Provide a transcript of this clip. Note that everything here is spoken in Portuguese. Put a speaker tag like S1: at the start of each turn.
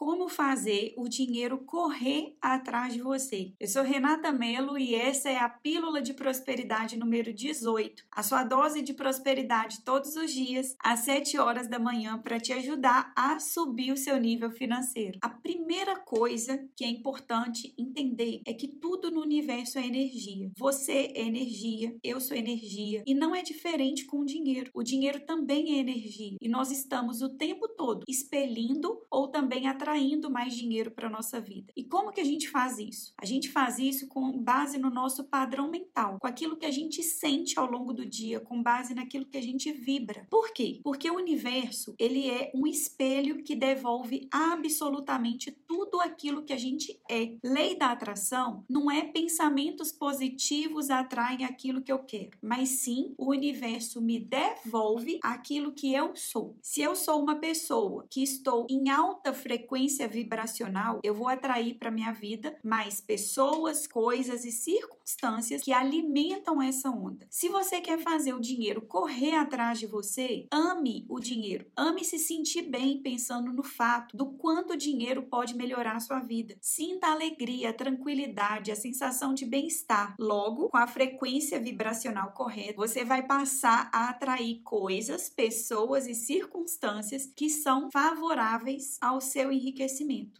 S1: como fazer o dinheiro correr atrás de você. Eu sou Renata Melo e essa é a Pílula de Prosperidade número 18, a sua dose de prosperidade todos os dias às 7 horas da manhã para te ajudar a subir o seu nível financeiro. A primeira coisa que é importante entender é que tudo no universo é energia. Você é energia, eu sou energia e não é diferente com o dinheiro. O dinheiro também é energia e nós estamos o tempo todo expelindo ou também atraindo mais dinheiro para nossa vida. E como que a gente faz isso? A gente faz isso com base no nosso padrão mental, com aquilo que a gente sente ao longo do dia, com base naquilo que a gente vibra. Por quê? Porque o universo, ele é um espelho que devolve absolutamente tudo aquilo que a gente é. Lei da atração não é pensamentos positivos atraem aquilo que eu quero, mas sim o universo me devolve aquilo que eu sou. Se eu sou uma pessoa que estou em alta frequência vibracional, eu vou atrair para minha vida mais pessoas, coisas e circunstâncias que alimentam essa onda. Se você quer fazer o dinheiro correr atrás de você, ame o dinheiro. Ame se sentir bem pensando no fato do quanto o dinheiro pode melhorar a sua vida. Sinta a alegria, a tranquilidade, a sensação de bem-estar. Logo, com a frequência vibracional correta, você vai passar a atrair coisas, pessoas e circunstâncias que são favoráveis ao seu enriquecimento.